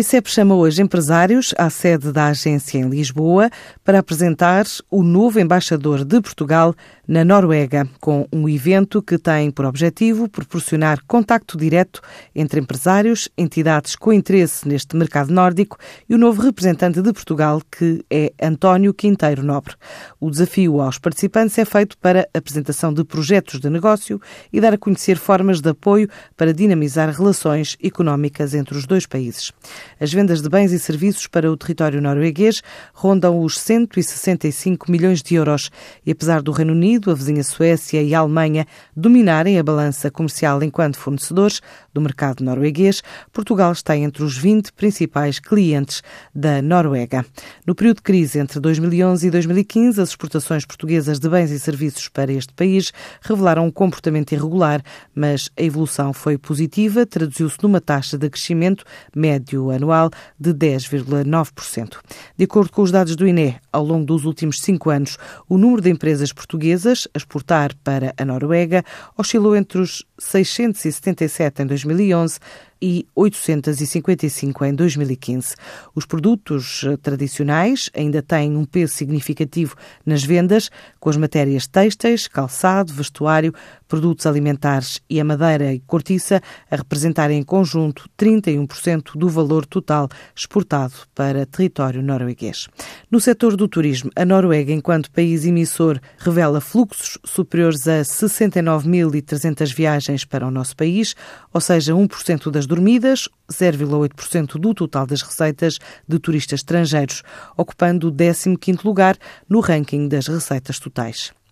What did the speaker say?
ICEP chama hoje empresários à sede da agência em Lisboa para apresentar o novo embaixador de Portugal na Noruega, com um evento que tem por objetivo proporcionar contacto direto entre empresários, entidades com interesse neste mercado nórdico e o novo representante de Portugal, que é António Quinteiro Nobre. O desafio aos participantes é feito para apresentação de projetos de negócio e dar a conhecer formas de apoio para dinamizar relações económicas entre os dois países. As vendas de bens e serviços para o território norueguês rondam os 165 milhões de euros e, apesar do Reino Unido, a vizinha Suécia e a Alemanha dominarem a balança comercial enquanto fornecedores do mercado norueguês, Portugal está entre os 20 principais clientes da Noruega. No período de crise entre 2011 e 2015, as exportações portuguesas de bens e serviços para este país revelaram um comportamento irregular, mas a evolução foi positiva, traduziu-se numa taxa de crescimento médio anual de 10,9%. De acordo com os dados do INE, ao longo dos últimos cinco anos, o número de empresas portuguesas a exportar para a Noruega oscilou entre os 677 em 2011 e 855 em 2015. Os produtos eh, tradicionais ainda têm um peso significativo nas vendas, com as matérias têxteis, calçado, vestuário, produtos alimentares e a madeira e cortiça a representarem em conjunto 31% do valor total exportado para território norueguês. No setor do turismo, a Noruega, enquanto país emissor, revela fluxos superiores a 69.300 viagens para o nosso país, ou seja, 1% das dormidas, 0,8% do total das receitas de turistas estrangeiros, ocupando o 15º lugar no ranking das receitas totais.